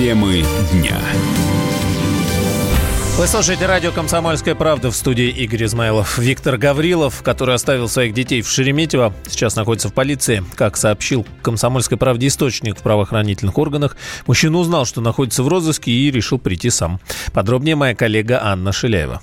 Темы дня. Вы слушаете радио «Комсомольская правда» в студии Игорь Измайлов. Виктор Гаврилов, который оставил своих детей в Шереметьево, сейчас находится в полиции. Как сообщил «Комсомольской правде» источник в правоохранительных органах, мужчина узнал, что находится в розыске и решил прийти сам. Подробнее моя коллега Анна Шиляева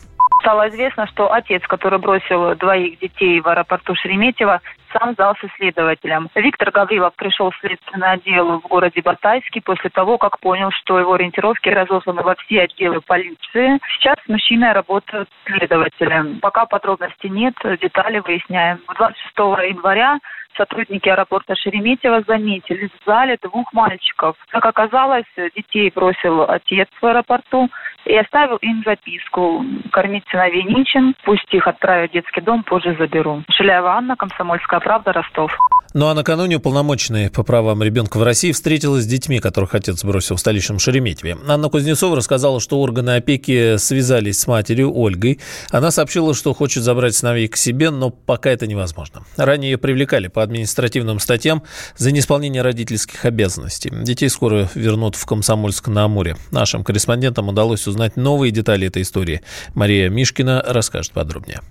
стало известно, что отец, который бросил двоих детей в аэропорту Шереметьево, сам сдался следователям. Виктор Гаврилов пришел в следственный отдел в городе Батайске после того, как понял, что его ориентировки разосланы во все отделы полиции. Сейчас мужчина работает следователем. Пока подробностей нет, детали выясняем. 26 января сотрудники аэропорта Шереметьево заметили в зале двух мальчиков. Как оказалось, детей бросил отец в аэропорту и оставил им записку. Кормить сыновей нечем, пусть их отправят в детский дом, позже заберу. Шиляева Анна, Комсомольская правда, Ростов. Ну а накануне уполномоченная по правам ребенка в России встретилась с детьми, которых отец бросил в столичном Шереметьеве. Анна Кузнецова рассказала, что органы опеки связались с матерью Ольгой. Она сообщила, что хочет забрать сыновей к себе, но пока это невозможно. Ранее ее привлекали по административным статьям за неисполнение родительских обязанностей. Детей скоро вернут в Комсомольск на Амуре. Нашим корреспондентам удалось узнать новые детали этой истории. Мария Мишкина расскажет подробнее.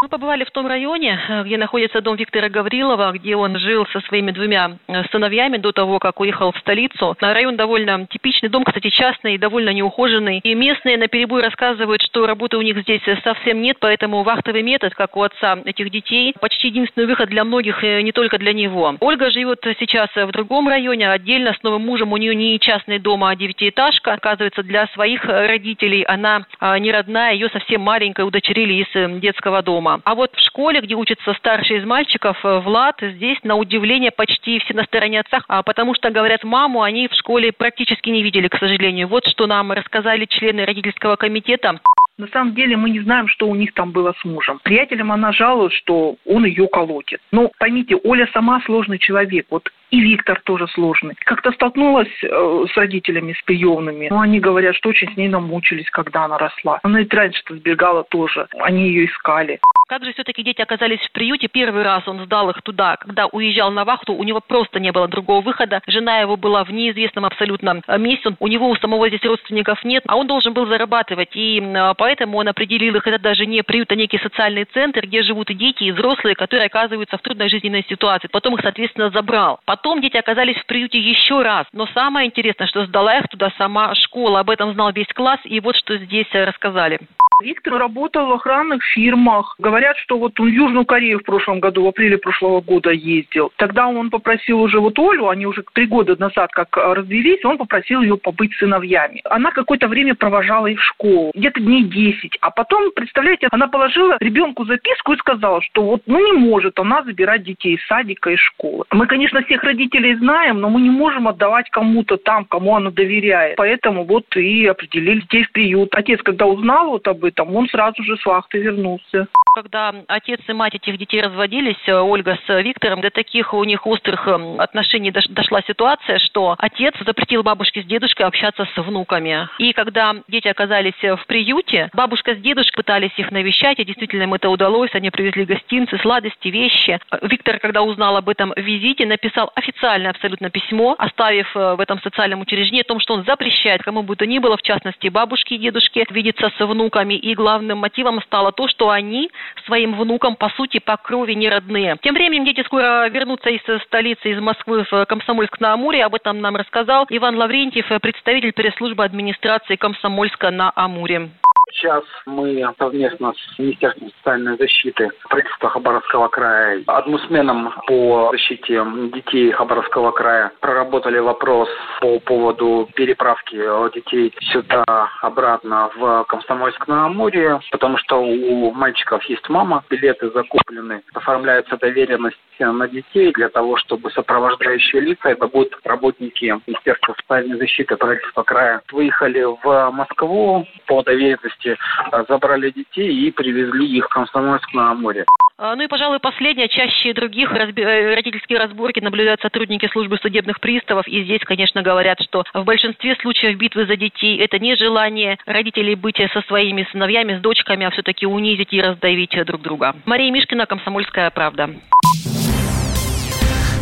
Мы побывали в том районе, э, где находится дом Виктора Гаврилова, где он жил со своими двумя э, сыновьями до того, как уехал в столицу. Район довольно типичный дом, кстати, частный, довольно неухоженный. И местные на перебой рассказывают, что работы у них здесь совсем нет, поэтому вахтовый метод, как у отца этих детей, почти единственный выход для многих, э, не только для него. Ольга живет сейчас в другом районе, отдельно с новым мужем. У нее не частный дом, а девятиэтажка. Оказывается, для своих родителей она не родная, ее совсем маленькой удочерили из детского дома дома. А вот в школе, где учится старший из мальчиков, э, Влад, здесь, на удивление, почти все на стороне отца, а потому что, говорят, маму они в школе практически не видели, к сожалению. Вот что нам рассказали члены родительского комитета. На самом деле мы не знаем, что у них там было с мужем. Приятелям она жалует, что он ее колотит. Но поймите, Оля сама сложный человек. Вот и Виктор тоже сложный. Как-то столкнулась э, с родителями, с приемными. Но они говорят, что очень с ней намучились, когда она росла. Она ведь раньше-то сбегала тоже. Они ее искали. Как же все-таки дети оказались в приюте? Первый раз он сдал их туда, когда уезжал на вахту, у него просто не было другого выхода. Жена его была в неизвестном абсолютно э, месте, у него у самого здесь родственников нет, а он должен был зарабатывать. И э, поэтому он определил их, это даже не приют, а некий социальный центр, где живут и дети, и взрослые, которые оказываются в трудной жизненной ситуации. Потом их, соответственно, забрал. Потом дети оказались в приюте еще раз. Но самое интересное, что сдала их туда сама школа. Об этом знал весь класс, и вот что здесь э, рассказали. Виктор работал в охранных фирмах. Говорят, что вот он в Южную Корею в прошлом году, в апреле прошлого года ездил. Тогда он попросил уже вот Олю, они уже три года назад как а, развелись, он попросил ее побыть сыновьями. Она какое-то время провожала их в школу, где-то дней 10. А потом, представляете, она положила ребенку записку и сказала, что вот ну не может она забирать детей из садика и школы. Мы, конечно, всех родителей знаем, но мы не можем отдавать кому-то там, кому она доверяет. Поэтому вот и определили детей в приют. Отец, когда узнал вот об этом, он сразу же с вахты вернулся. Когда отец и мать этих детей разводились, э, Ольга с Виктором, до таких у них острых эм, отношений дошла ситуация, что отец запретил бабушке с дедушкой общаться с внуками. И когда дети оказались в приюте, бабушка с дедушкой пытались их навещать, и действительно им это удалось, они привезли гостинцы, сладости, вещи. Виктор, когда узнал об этом визите, написал официальное абсолютно письмо, оставив э, в этом социальном учреждении о том, что он запрещает кому бы то ни было, в частности бабушке и дедушке, видеться с внуками и главным мотивом стало то, что они своим внукам, по сути, по крови не родные. Тем временем дети скоро вернутся из столицы, из Москвы в Комсомольск-на-Амуре. Об этом нам рассказал Иван Лаврентьев, представитель пресс-службы администрации Комсомольска-на-Амуре. Сейчас мы совместно с Министерством социальной защиты правительства Хабаровского края, адмусменом по защите детей Хабаровского края проработали вопрос по поводу переправки детей сюда обратно в Комсомольск-на-Амуре, потому что у мальчиков есть мама, билеты закуплены, оформляется доверенность на детей для того, чтобы сопровождающие лица, это будут работники Министерства социальной защиты правительства края, выехали в Москву по доверенности области а, забрали детей и привезли их в Комсомольск на Амуре. А, ну и, пожалуй, последнее. Чаще других разби... Э, родительские разборки наблюдают сотрудники службы судебных приставов. И здесь, конечно, говорят, что в большинстве случаев битвы за детей это не желание родителей быть со своими сыновьями, с дочками, а все-таки унизить и раздавить друг друга. Мария Мишкина, Комсомольская правда.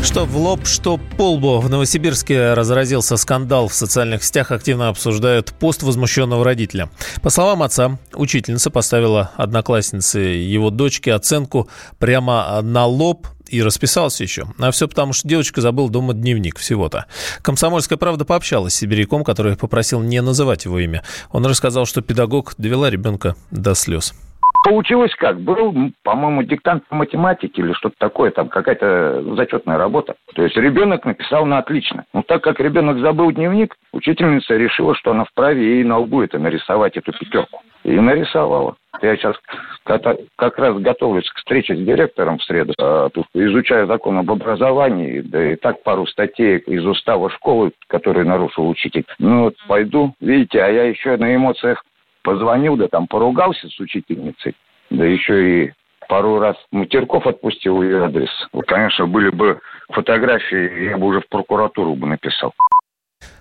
Что в лоб, что по лбу. В Новосибирске разразился скандал. В социальных сетях активно обсуждают пост возмущенного родителя. По словам отца, учительница поставила однокласснице его дочке оценку прямо на лоб и расписался еще. А все потому, что девочка забыла дома дневник всего-то. Комсомольская правда пообщалась с сибиряком, который попросил не называть его имя. Он рассказал, что педагог довела ребенка до слез. Получилось как? Был, по-моему, диктант по математике или что-то такое, там какая-то зачетная работа. То есть ребенок написал на отлично. Но так как ребенок забыл дневник, учительница решила, что она вправе ей на лбу это нарисовать, эту пятерку. И нарисовала. Я сейчас как раз готовлюсь к встрече с директором в среду, а, изучаю закон об образовании, да и так пару статей из устава школы, которые нарушил учитель. Ну вот пойду, видите, а я еще на эмоциях позвонил, да там поругался с учительницей, да еще и пару раз матерков отпустил ее адрес. Вот, конечно, были бы фотографии, я бы уже в прокуратуру бы написал.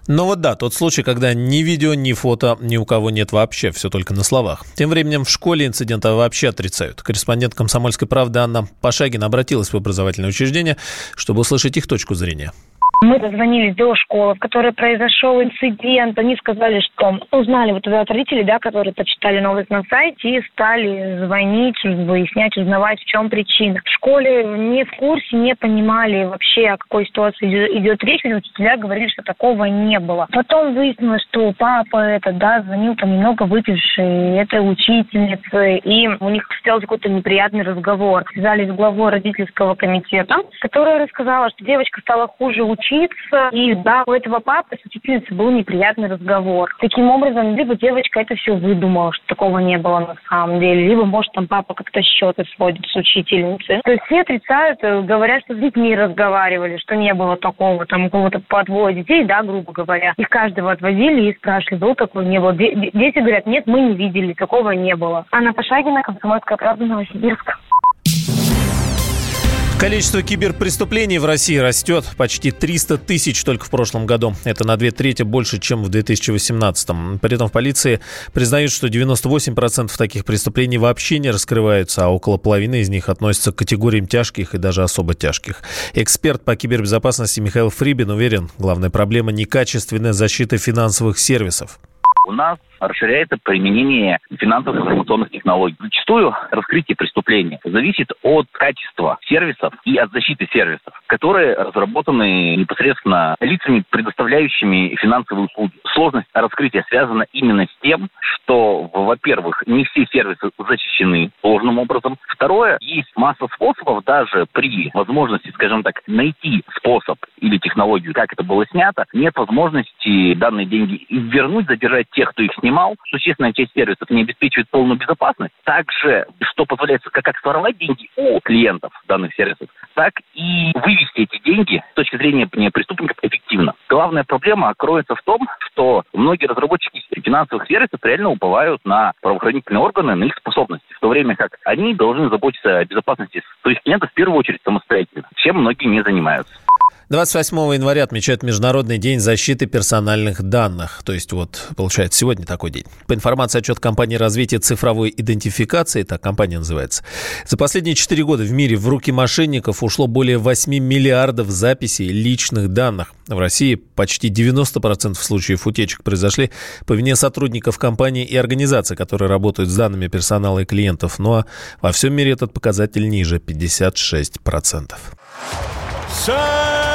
Но вот да, тот случай, когда ни видео, ни фото ни у кого нет вообще, все только на словах. Тем временем в школе инцидента вообще отрицают. Корреспондент «Комсомольской правды» Анна Пашагина обратилась в образовательное учреждение, чтобы услышать их точку зрения. Мы дозвонились до школы, в которой произошел инцидент. Они сказали, что узнали вот от родителей, да, которые почитали новость на сайте и стали звонить, выяснять, узнавать, в чем причина. В школе не в курсе, не понимали вообще, о какой ситуации идет речь. Учителя говорили, что такого не было. Потом выяснилось, что папа это, да, звонил там немного выпивший этой учительнице, и у них состоялся какой-то неприятный разговор. Связались с главой родительского комитета, которая рассказала, что девочка стала хуже учиться, учиться. И да, у этого папы с учительницей был неприятный разговор. Таким образом, либо девочка это все выдумала, что такого не было на самом деле, либо, может, там папа как-то счеты сводит с учительницей. То есть все отрицают, э, говорят, что с детьми разговаривали, что не было такого, там, у кого-то подвоя детей, да, грубо говоря. Их каждого отвозили и спрашивали, был такой, не было. Дети говорят, нет, мы не видели, такого не было. Анна Пашагина, Комсомольская правда, Новосибирск. Количество киберпреступлений в России растет почти 300 тысяч только в прошлом году. Это на две трети больше, чем в 2018. При этом в полиции признают, что 98% таких преступлений вообще не раскрываются, а около половины из них относятся к категориям тяжких и даже особо тяжких. Эксперт по кибербезопасности Михаил Фрибин уверен, главная проблема – некачественная защита финансовых сервисов. У нас расширяется применение финансовых информационных технологий. Зачастую раскрытие преступления зависит от качества сервисов и от защиты сервисов, которые разработаны непосредственно лицами, предоставляющими финансовые услуги. Сложность раскрытия связана именно с тем, что, во-первых, не все сервисы защищены должным образом. Второе, есть масса способов даже при возможности, скажем так, найти способ или технологию, как это было снято, нет возможности данные деньги вернуть, задержать тех, кто их снимал. Существенная часть сервисов не обеспечивает полную безопасность. Также, что позволяет как, своровать деньги у клиентов данных сервисов, так и вывести эти деньги с точки зрения преступников эффективно. Главная проблема кроется в том, что многие разработчики финансовых сервисов реально уповают на правоохранительные органы, на их способности, в то время как они должны заботиться о безопасности своих клиентов в первую очередь самостоятельно, чем многие не занимаются. 28 января отмечают Международный день защиты персональных данных. То есть вот, получается, сегодня такой день. По информации отчет компании развития цифровой идентификации, так компания называется, за последние 4 года в мире в руки мошенников ушло более 8 миллиардов записей личных данных. В России почти 90% случаев утечек произошли по вине сотрудников компании и организаций, которые работают с данными персонала и клиентов. Ну а во всем мире этот показатель ниже – 56%. Самые